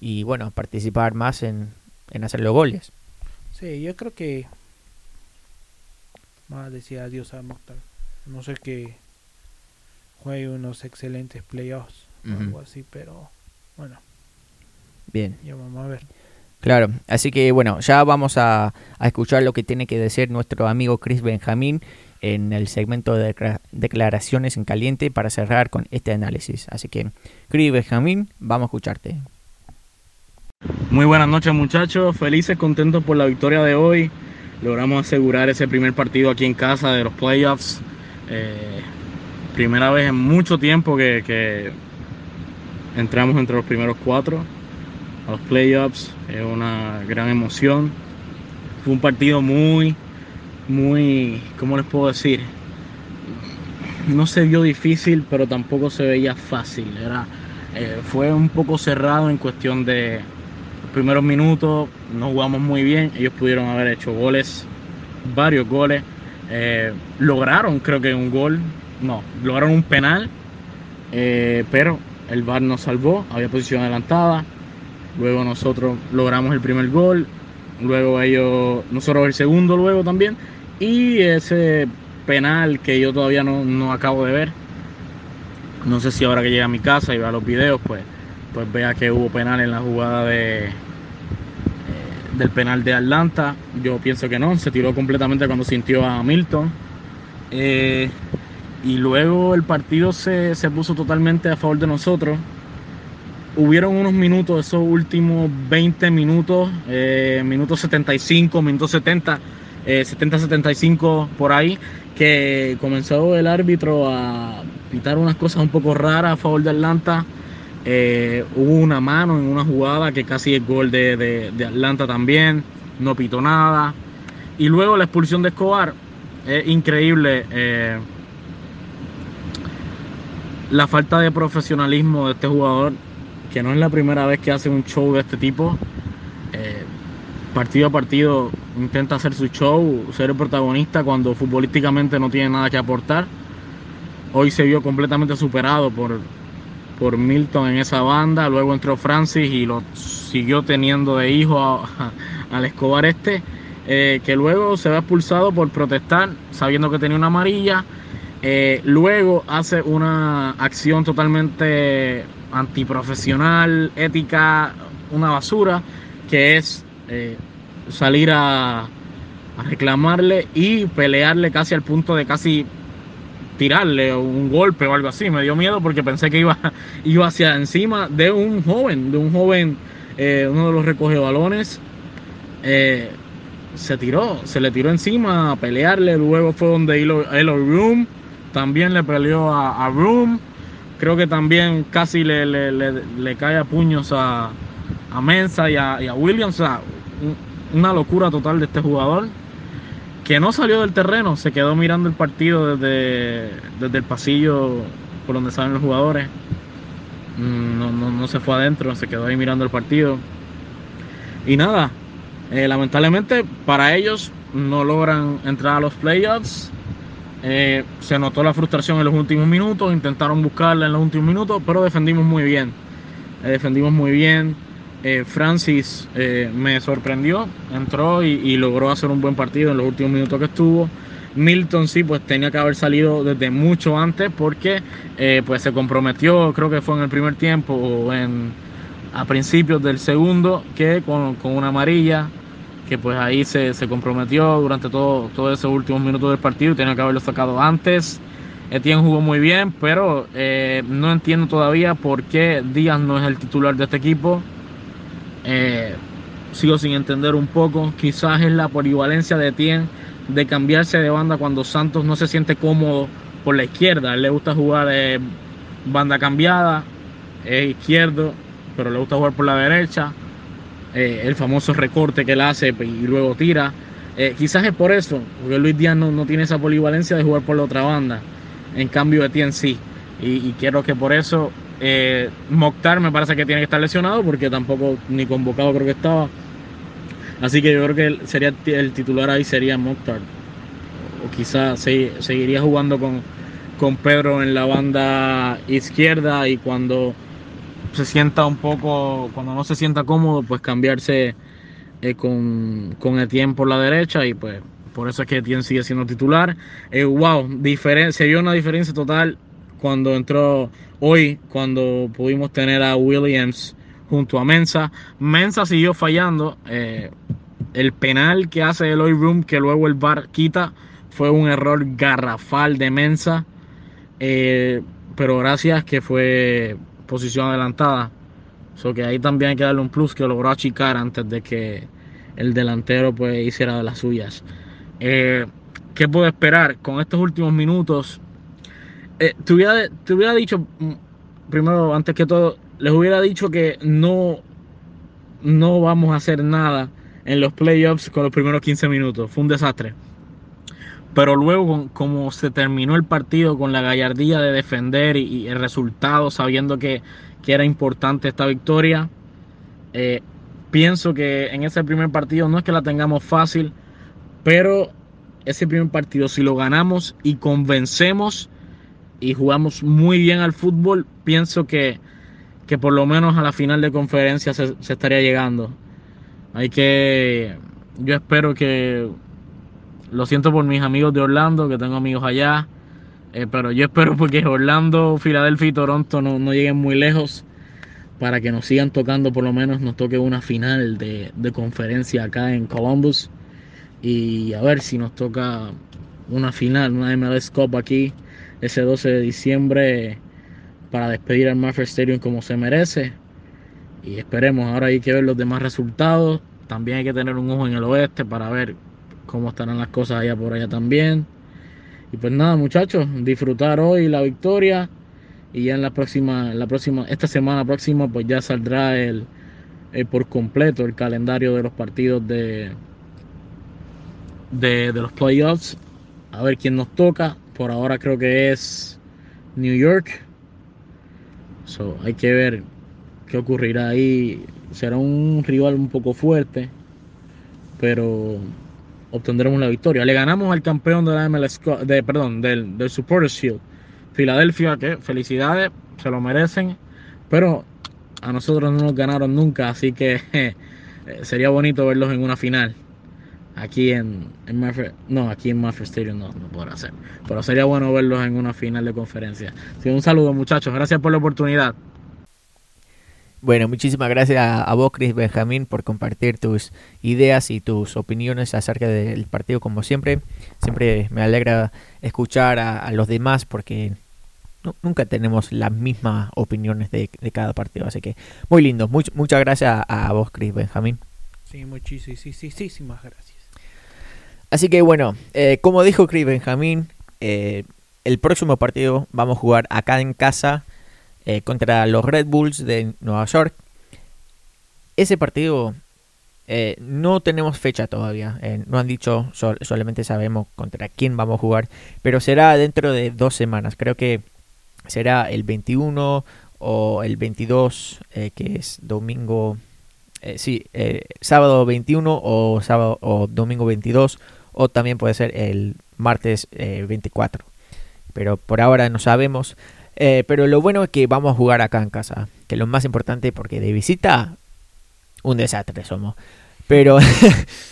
y bueno, participar más en, en hacer los goles. Sí, yo creo que a decir adiós a Mokhtar. No sé que juegue unos excelentes playoffs o algo así, pero bueno, Bien. ya vamos a ver. Claro, así que bueno, ya vamos a, a escuchar lo que tiene que decir nuestro amigo Chris Benjamín en el segmento de declaraciones en caliente para cerrar con este análisis. Así que, Chris Benjamín, vamos a escucharte. Muy buenas noches muchachos, felices, contentos por la victoria de hoy. Logramos asegurar ese primer partido aquí en casa de los playoffs. Eh, primera vez en mucho tiempo que, entramos entre los primeros cuatro a los playoffs. Es una gran emoción. Fue un partido muy, muy, ¿cómo les puedo decir? No se vio difícil, pero tampoco se veía fácil. Era, eh, fue un poco cerrado en cuestión de primeros minutos. No jugamos muy bien. Ellos pudieron haber hecho goles, varios goles. Eh, lograron, creo que un gol. No, lograron un penal. eh, pero el VAR nos salvó. Había posición adelantada. Luego nosotros logramos el primer gol. Luego ellos, nosotros el segundo luego también. Y ese penal que yo todavía no, no acabo de ver. No sé si ahora que llegue a mi casa y vea los videos, pues, pues vea que hubo penal en la jugada de eh, del penal de Atlanta. Yo pienso que no, se tiró completamente cuando sintió a Milton. Eh, y luego el partido se, se puso totalmente a favor de nosotros. Hubieron unos minutos, esos últimos 20 minutos, eh, minutos 75, minutos 70, eh, 70-75 por ahí, que comenzó el árbitro a pitar unas cosas un poco raras a favor de Atlanta. Eh, hubo una mano en una jugada que casi es gol de, de- Atlanta también, no pitó nada. Y luego la expulsión de Escobar, es increíble eh, la falta de profesionalismo de este jugador, que no es la primera vez que hace un show de este tipo. Eh, partido a partido intenta hacer su show, ser el protagonista cuando futbolísticamente no tiene nada que aportar. Hoy se vio completamente superado por, por Milton en esa banda, luego entró Francis y lo siguió teniendo de hijo al Escobar este, eh, que luego se ve expulsado por protestar sabiendo que tenía una amarilla. Eh, luego hace una acción totalmente antiprofesional, ética, una basura, que es eh, salir a, a reclamarle y pelearle casi al punto de casi tirarle un golpe o algo así. Me dio miedo porque pensé que iba, iba hacia encima de un joven, de un joven, eh, uno de los recoge balones. Eh, se tiró, se le tiró encima a pelearle. Luego fue donde Elo, Room también le peleó a, a Room. Creo que también casi le, le, le- le cae a puños a, a Mensa y a, y a Williams. O sea, un- una locura total de este jugador que no salió del terreno, se quedó mirando el partido desde, desde el pasillo por donde salen los jugadores. mm, no, no, no se fue adentro, se quedó ahí mirando el partido. Y nada, eh, lamentablemente para ellos no logran entrar a los playoffs. Eh, se notó la frustración en los últimos minutos, intentaron buscarla en los últimos minutos, pero defendimos muy bien. Eh, defendimos muy bien. Francis me sorprendió, entró y, logró hacer un buen partido en los últimos minutos que estuvo. Milton sí, pues tenía que haber salido desde mucho antes porque pues se comprometió, creo que fue en el primer tiempo o en, a principios del segundo, que con, con una amarilla que pues ahí se, comprometió durante todo, todos esos últimos minutos del partido tenía que haberlo sacado antes. Etienne jugó muy bien, pero eh, no entiendo todavía por qué Díaz no es el titular de este equipo. Eh, sigo sin entender un poco. Quizás es la polivalencia de Etienne de cambiarse de banda cuando Santos no se siente cómodo por la izquierda. le gusta jugar banda cambiada, es izquierdo, pero le gusta jugar por la derecha. Eh, el famoso recorte que él hace y luego tira. Eh, quizás es por eso, porque Luis Díaz no, tiene esa polivalencia de jugar por la otra banda. En cambio, Etienne sí. Y quiero que por eso eh, Mokhtar me parece que tiene que estar lesionado, porque tampoco ni convocado creo que estaba. Así que yo creo que sería el titular ahí sería Mokhtar. O quizás seguiría jugando con, con Pedro en la banda izquierda y cuando se sienta un poco, cuando no se sienta cómodo, pues cambiarse eh, con, con Etienne por la derecha y pues por eso es que Etienne sigue siendo titular. Eh, wow, se vio una diferencia total cuando entró hoy, cuando pudimos tener a Williams junto a Mensa. Mensa siguió fallando. Eh, el penal que hace el Eloy Room, que luego el VAR quita, fue un error garrafal de Mensa. pero gracias que fue posición adelantada. So que ahí también hay que darle un plus que logró achicar antes de que el delantero pues hiciera de las suyas. Eh, ¿Qué puedo esperar con estos últimos minutos? Eh, te, hubiera, dicho, mm, primero, antes que todo, les hubiera dicho que no, no vamos a hacer nada en los playoffs con los primeros 15 minutos. Fue un desastre. Pero luego, como se terminó el partido con la gallardía de defender y, el resultado, sabiendo que, era importante esta victoria, eh, pienso que en ese primer partido no es que la tengamos fácil, pero ese primer partido, si lo ganamos y convencemos y jugamos muy bien al fútbol, pienso que, por lo menos a la final de conferencia se, se estaría llegando. Hay que, yo espero que lo siento por mis amigos de Orlando, que tengo amigos allá. Eh, pero yo espero porque Orlando, Filadelfia y Toronto no, lleguen muy lejos para que nos sigan tocando, por lo menos nos toque una final de, conferencia acá en Columbus. Y a ver si nos toca una final, una MLS Cup aquí ese 12 de diciembre para despedir al Mafia Stadium como se merece. Y esperemos, ahora hay que ver los demás resultados. También hay que tener un ojo en el oeste para ver cómo estarán las cosas allá por allá también. Y pues nada, muchachos, disfrutar hoy la victoria y ya en la próxima, la próxima, esta semana próxima, pues ya saldrá el, por completo el calendario de los partidos de, de, los playoffs. A ver quién nos toca. Por ahora creo que es New York. So, hay que ver qué ocurrirá ahí. Será un rival un poco fuerte, pero obtendremos la victoria. Le ganamos al campeón de la MLS, de, perdón, del, del Supporters Shield, Filadelfia, que felicidades, se lo merecen, pero a nosotros no nos ganaron nunca, así que eh, sería bonito verlos en una final. Aquí en, en no, aquí en Mafia Stadium no, no podrá ser, pero sería bueno verlos en una final de conferencia. un saludo muchachos, gracias por la oportunidad. Bueno, muchísimas gracias a, vos, Chris Benjamín, por compartir tus ideas y tus opiniones acerca del partido, como siempre. Siempre me alegra escuchar a, los demás porque nunca tenemos las mismas opiniones de, cada partido. Así que muy lindo. muchas gracias a, vos, Chris Benjamín. Sí, muchísimas gracias. Así que bueno, eh, como dijo Chris Benjamín, eh, el próximo partido vamos a jugar acá en casa eh, contra los Red Bulls de Nueva York. Ese partido eh, no tenemos fecha todavía, eh, no han dicho, solamente sabemos contra quién vamos a jugar, pero será dentro de dos semanas, creo que será el 21 o el 22, eh, que es domingo, sí, sábado 21 o sábado o domingo 22, o también puede ser el martes 24. Pero por ahora no sabemos. pero lo bueno es que vamos a jugar acá en casa, que es lo más importante porque de visita un desastre somos. Pero,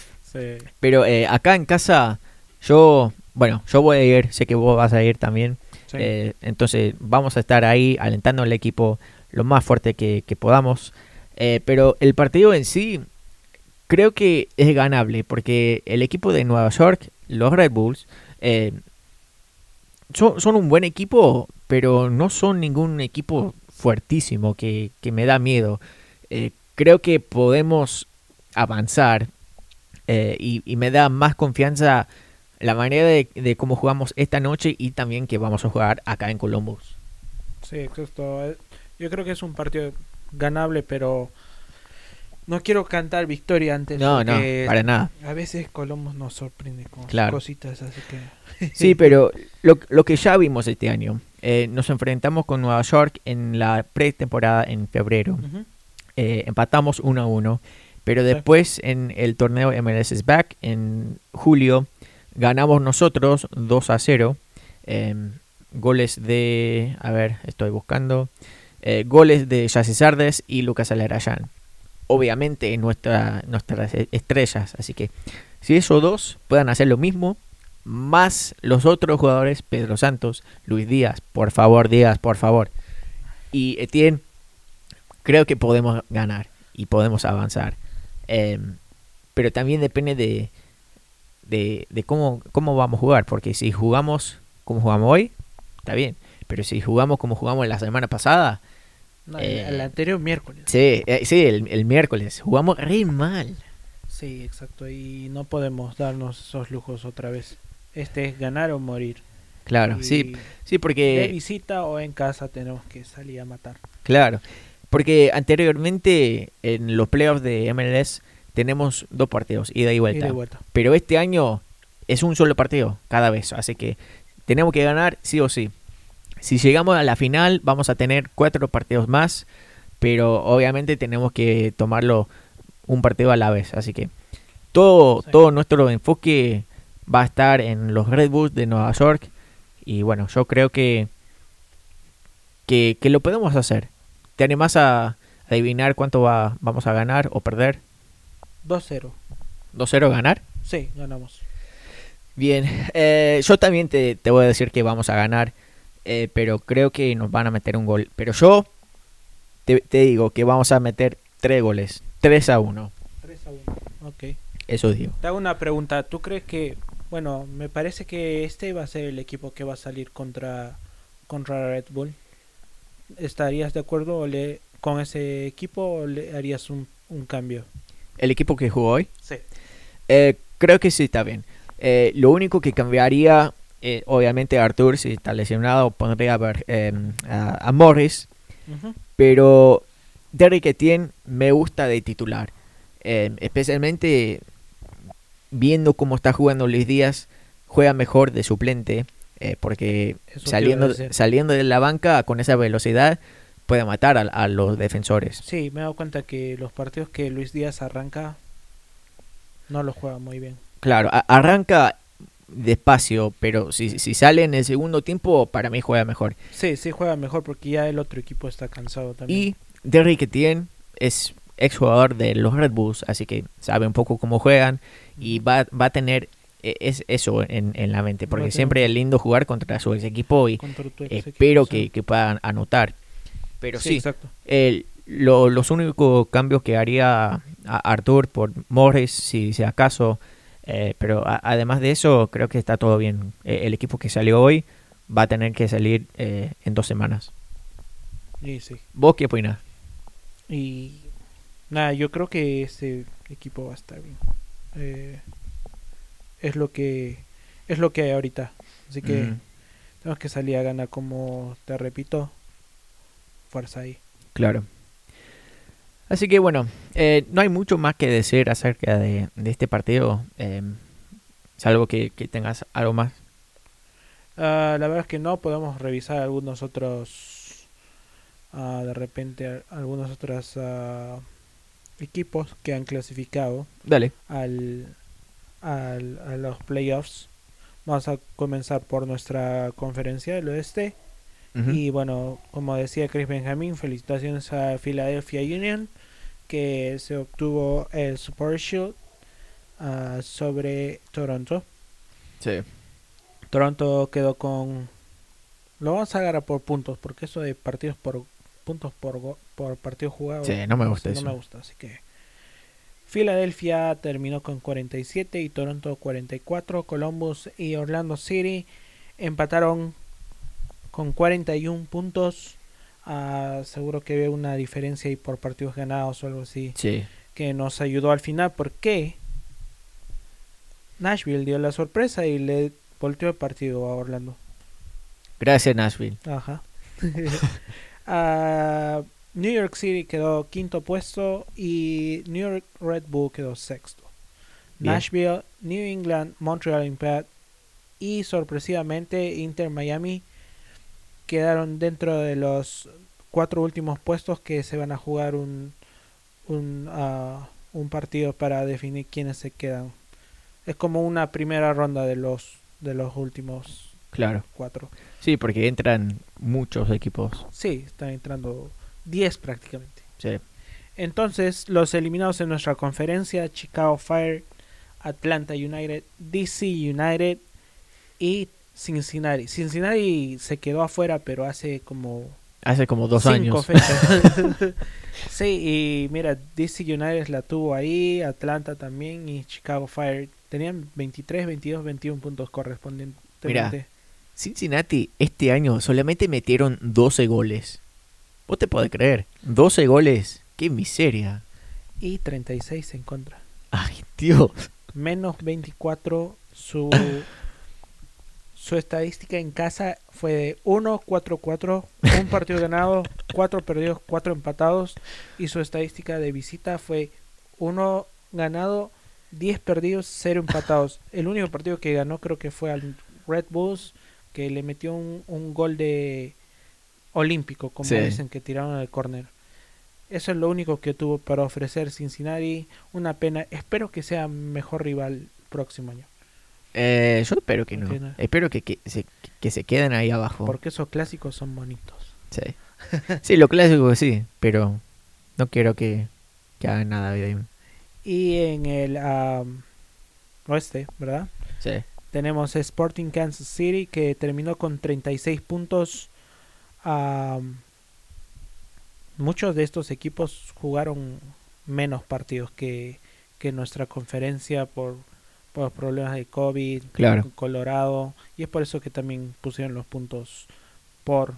pero acá en casa yo, bueno, yo voy a ir, sé que vos vas a ir también. Eh, entonces vamos a estar ahí alentando al equipo lo más fuerte que, podamos. Eh, pero el partido en sí creo que es ganable porque el equipo de Nueva York, los Red Bulls, eh, son, un buen equipo, pero no son ningún equipo fuertísimo que, me da miedo. creo que podemos avanzar y, y, me da más confianza la manera de, cómo jugamos esta noche y también que vamos a jugar acá en Columbus. Sí, exacto. Eh, yo creo que es un partido ganable, pero no quiero cantar victoria antes. No, no, para nada. A veces Columbus nos sorprende con cositas, así que... sí, pero lo, lo, que ya vimos este año, eh, nos enfrentamos con Nueva York en la pretemporada en febrero. Eh, empatamos 1 a 1, pero después en el torneo MLS is Back en julio Ganamos nosotros 2 a 0. Em, goles de. A ver, estoy buscando. Eh, goles de Jesse Sardes y Lucas Alarayán. Obviamente nuestra, nuestras e, estrellas. Así que si esos dos puedan hacer lo mismo, más los otros jugadores, Pedro Santos, Luis Díaz, por favor, Díaz, por favor. Y Etienne, creo que podemos ganar y podemos avanzar. Em, pero también depende de, de, cómo, cómo vamos a jugar. Porque si jugamos como jugamos hoy, está bien. Pero si jugamos como jugamos la semana pasada... el, eh, anterior miércoles. Sí, eh, sí el, miércoles. Jugamos re mal. Sí, exacto. Y no podemos darnos esos lujos otra vez. Este es ganar o morir. Claro, sí, sí, porque... De visita o en casa tenemos que salir a matar. Claro, porque anteriormente en los playoffs de MLS tenemos dos partidos, ida y vuelta. Pero este año es un solo partido cada vez, así que tenemos que ganar sí o sí. Si llegamos a la final vamos a tener cuatro partidos más, pero obviamente tenemos que tomarlo un partido a la vez, así que todo, todo nuestro enfoque va a estar en los Red Bulls de Nueva York y bueno, yo creo que, que, lo podemos hacer. ¿Te animas a adivinar cuánto va, vamos a ganar o perder? 2-0. ¿2-0 ganar? Sí, ganamos. Bien, eh, yo también te, voy a decir que vamos a ganar, eh, pero creo que nos van a meter un gol. Pero yo te, digo que vamos a meter 3 goles, 3 a 1. 3 a 1, ok. Eso digo. Te hago una pregunta, ¿tú crees que, bueno, me parece que este va a ser el equipo que va a salir contra, contra Red Bull? ¿Estarías de acuerdo le, con ese equipo o le harías un, un cambio? el equipo que jugó hoy. Sí. Eh, creo que sí está bien. Eh, lo único que cambiaría, eh, obviamente, Arthur, si está lesionado, pondría a, ver, em, a, Morris. Pero Derrick Etienne me gusta de titular. Em, especialmente viendo cómo está jugando Luis Díaz, juega mejor de suplente. porque saliendo, saliendo de la banca con esa velocidad puede matar a, los defensores. Sí, me he dado cuenta que los partidos que Luis Díaz arranca no los juega muy bien. Claro, arranca despacio, pero si, si sale en el segundo tiempo, para mí juega mejor. Sí, sí juega mejor porque ya el otro equipo está cansado también. Y Derrick Etienne es exjugador de los Red Bulls, así que sabe un poco cómo juegan y va, va a tener e, es eso en, en la mente, porque siempre es lindo jugar contra su ex equipo y espero que, que puedan anotar. Pero sí, los únicos cambios que haría a Arthur por Morris, si, si acaso, eh, pero además de eso, creo que está todo bien. E, el equipo que salió hoy va a tener que salir eh, en dos semanas. Sí, sí. ¿Vos qué opinas? Y nada, yo creo que este equipo va a estar bien. Eh, es lo que es lo que hay ahorita. Así que tenemos que salir a ganar, como te repito, fuerza ahí. Claro. Así que bueno, eh, no hay mucho más que decir acerca de, este partido, eh, salvo que, tengas algo más. Ah, la verdad es que no, podemos revisar algunos otros ah, de repente algunos otros ah, equipos que han clasificado Dale. al, al- a los playoffs. Vamos a comenzar por nuestra conferencia del oeste. Y bueno, como decía Chris Benjamin, felicitaciones a Philadelphia Union que se obtuvo el Support Shield ah, sobre Toronto. Sí. Toronto quedó con... Lo vamos a agarrar por puntos, porque eso de partidos por puntos por, go- por partido jugado Sí, no me gusta no eso. me gusta, así que... Filadelfia terminó con 47 y Toronto 44. Columbus y Orlando City empataron con 41 puntos. Ah, seguro que veo una diferencia ahí por partidos ganados o algo así Sí. que nos ayudó al final porque Nashville dio la sorpresa y le volteó el partido a Orlando. Gracias, Nashville. Ajá. Ah, New York City quedó quinto puesto y New York Red Bull quedó sexto. Bien. Nashville, New England, Montreal Impact y sorpresivamente Inter Miami quedaron dentro de los cuatro últimos puestos que se van a jugar un un, ah, un partido para definir quiénes se quedan. Es como una primera ronda de los de los últimos Claro. cuatro. Sí, porque entran muchos equipos. Sí, están entrando 10 prácticamente. Sí. Entonces, los eliminados en nuestra conferencia, Chicago Fire, Atlanta United, DC United y Cincinnati. Cincinnati se quedó afuera, pero hace como Hace como dos cinco años. fechas. sí, y mira, DC United la tuvo ahí, Atlanta también y Chicago Fire. Tenían 23, 22, 21 puntos correspondientemente. Cincinnati este año solamente metieron 12 goles. ¿Vos te podés creer? 12 goles. ¡Qué miseria! Y 36 en contra. ¡Ay, Dios! menos 24 su su estadística en casa fue de 1 4 4 un partido ganado 4 perdidos 4 empatados y su estadística de visita fue 1 ganado 10 perdidos 0 empatados el único partido que ganó creo que fue al Red Bulls que le metió un, un gol de olímpico como Sí. dicen que tiraron al córner eso es lo único que tuvo para ofrecer Cincinnati. Una pena. Espero que sea mejor rival próximo año. Eh, yo espero que no. Espero que, que, se, que se queden ahí abajo. Porque esos clásicos son bonitos. Sí. sí, lo clásico sí, pero no quiero que, que hagan nada de Y en el am, oeste, ¿verdad? Sí. Tenemos Sporting Kansas City que terminó con 36 puntos. Muchos de estos equipos jugaron menos partidos que, que nuestra conferencia por, por los problemas de COVID, Claro. Colorado, y es por eso que también pusieron los puntos por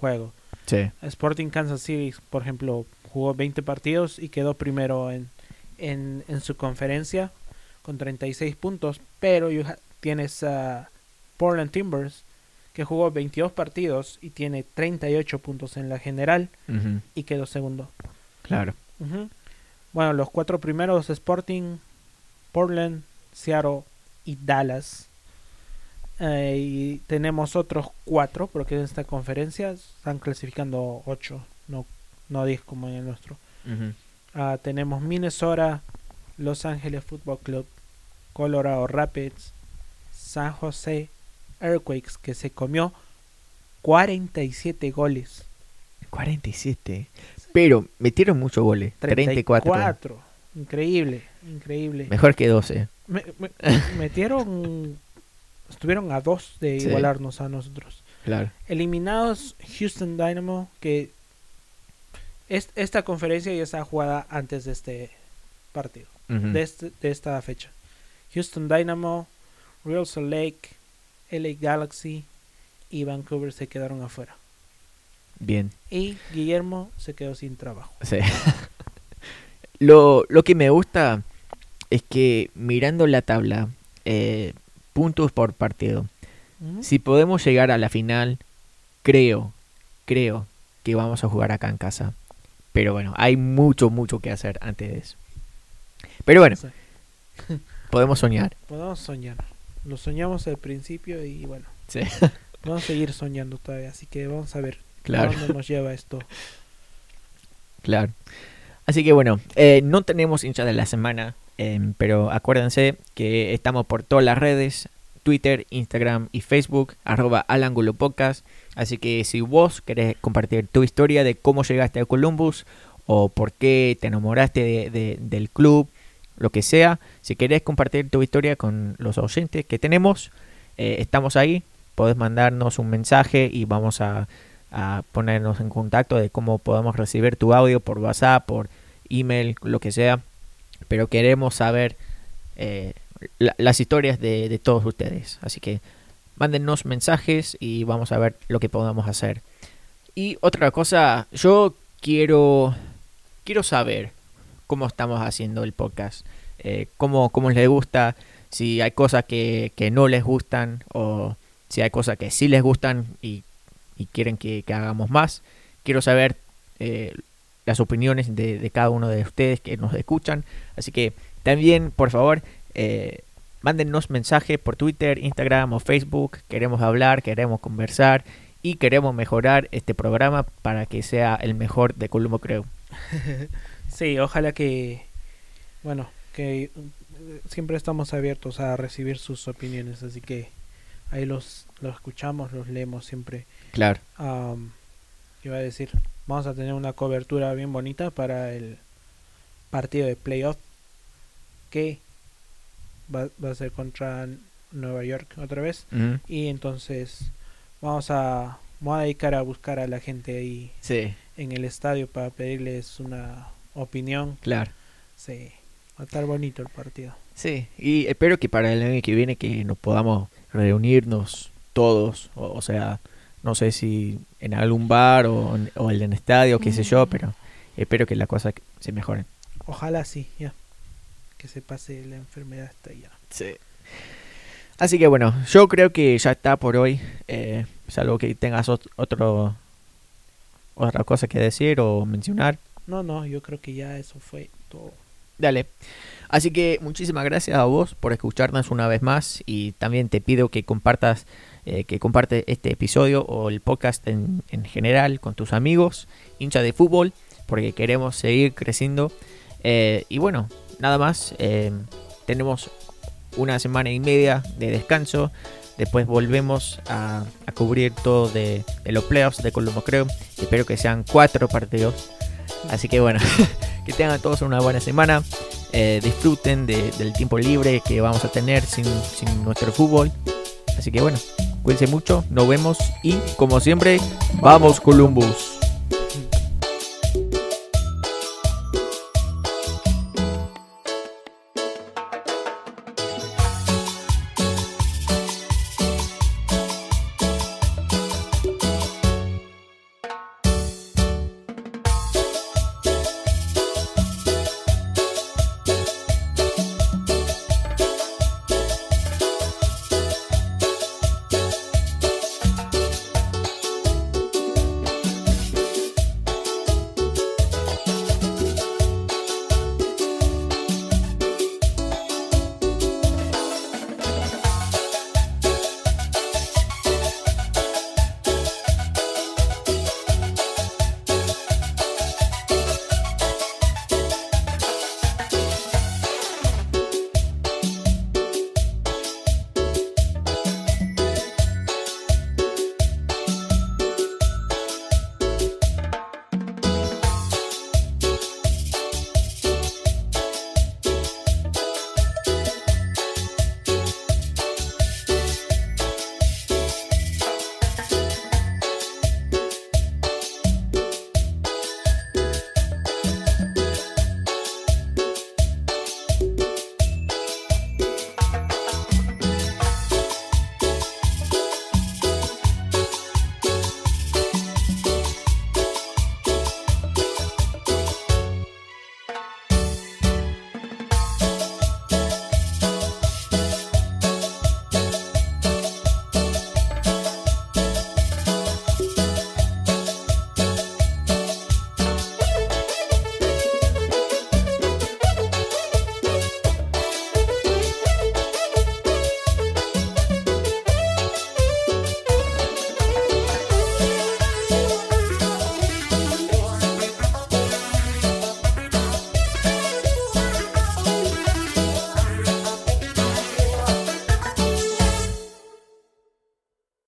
juego. Sí. Sporting Kansas City, por ejemplo, jugó 20 partidos y quedó primero en, en, en su conferencia con 36 puntos, pero tienes a Portland Timbers que jugó 22 partidos y tiene 38 puntos en la general y quedó segundo. Claro. Ujú. Bueno, los cuatro primeros Sporting, Portland, Seattle y Dallas. Eh, y tenemos otros cuatro, porque en esta conferencia están clasificando ocho, no, no 10 como en el nuestro. Ah, tenemos Minnesota, Los Ángeles Football Club, Colorado Rapids, San José Earthquakes, que se comió 47 goles. 47. Pero metieron muchos goles. 34. 34. Increíble, increíble. Mejor que 12. Me- me- metieron. Estuvieron a dos de Sí. igualarnos a nosotros. Claro. Eliminados Houston Dynamo, que es- esta conferencia ya está jugada antes de este partido, de, este- de esta fecha. Houston Dynamo, Real Salt Lake, LA Galaxy y Vancouver se quedaron afuera. Bien. Y Guillermo se quedó sin trabajo. Sí. lo, lo que me gusta es que mirando la tabla, eh, puntos por partido, Ujú. si podemos llegar a la final, creo, creo que vamos a jugar acá en casa. Pero bueno, hay mucho, mucho que hacer antes de eso. Pero bueno, podemos soñar. Podemos soñar. Lo soñamos al principio y bueno, Sí. vamos a seguir soñando todavía. Así que vamos a ver Claro. ¿A dónde nos lleva esto? Claro. Así que bueno, eh, no tenemos hincha de la semana, em, pero acuérdense que estamos por todas las redes, Twitter, Instagram y Facebook, arroba al podcast. Así que si vos querés compartir tu historia de cómo llegaste a Columbus o por qué te enamoraste de- de- del club, lo que sea, si querés compartir tu historia con los oyentes que tenemos, eh, estamos ahí. Podés mandarnos un mensaje y vamos a, a ponernos en contacto de cómo podemos recibir tu audio por WhatsApp, por email, lo que sea. Pero queremos saber eh, la- las historias de, todos ustedes. Así que mándennos mensajes y vamos a ver lo que podamos hacer. Y otra cosa, yo quiero quiero saber cómo estamos haciendo el podcast, eh, cómo, cómo les gusta, si hay cosas que, que no les gustan o si hay cosas que sí les gustan y, y quieren que, que hagamos más. Quiero saber eh, las opiniones de, de cada uno de ustedes que nos escuchan. Así que también, por favor, eh, mándennos mensajes por Twitter, Instagram o Facebook. Queremos hablar, queremos conversar y queremos mejorar este programa para que sea el mejor de Columbo Creo. Sí, ojalá que, bueno, que eh, siempre estamos abiertos a recibir sus opiniones, así que ahí los, los escuchamos, los leemos siempre. Claro. Iba a decir, vamos a tener una cobertura bien bonita para el partido de playoff que va, va a ser contra Nueva York otra vez. Y entonces vamos a, vamos a dedicar a buscar a la gente ahí Sí, en el estadio para pedirles una opinión. claro. Sí, va a estar bonito el partido. Sí, y espero que para el año que viene que nos podamos reunirnos todos, o, o sea, no sé si en algún bar o en, o en el estadio, qué sé yo, pero espero que las cosas se mejoren. Ojalá sí, ya. Que se pase la enfermedad hasta allá. Sí. Así que bueno, yo creo que ya está por hoy, eh, salvo que tengas ot- otro otra cosa que decir o mencionar. No, no, yo creo que ya eso fue todo. Dale. Así que muchísimas gracias a vos por escucharnos una vez más y también te pido que compartas eh, que comparte este episodio o el podcast en, en general con tus amigos, hinchas de fútbol, porque queremos seguir creciendo. Eh, y bueno, nada más. eh, tenemos una semana y media de descanso. Después volvemos a, a cubrir todo de, los playoffs de Colombo, creo. Espero que sean cuatro partidos. Así que bueno, que tengan todos una buena semana. Disfruten de- del tiempo libre que vamos a tener sin, sin nuestro fútbol. Así que bueno, cuídense mucho, nos vemos y como siempre, vamos Columbus.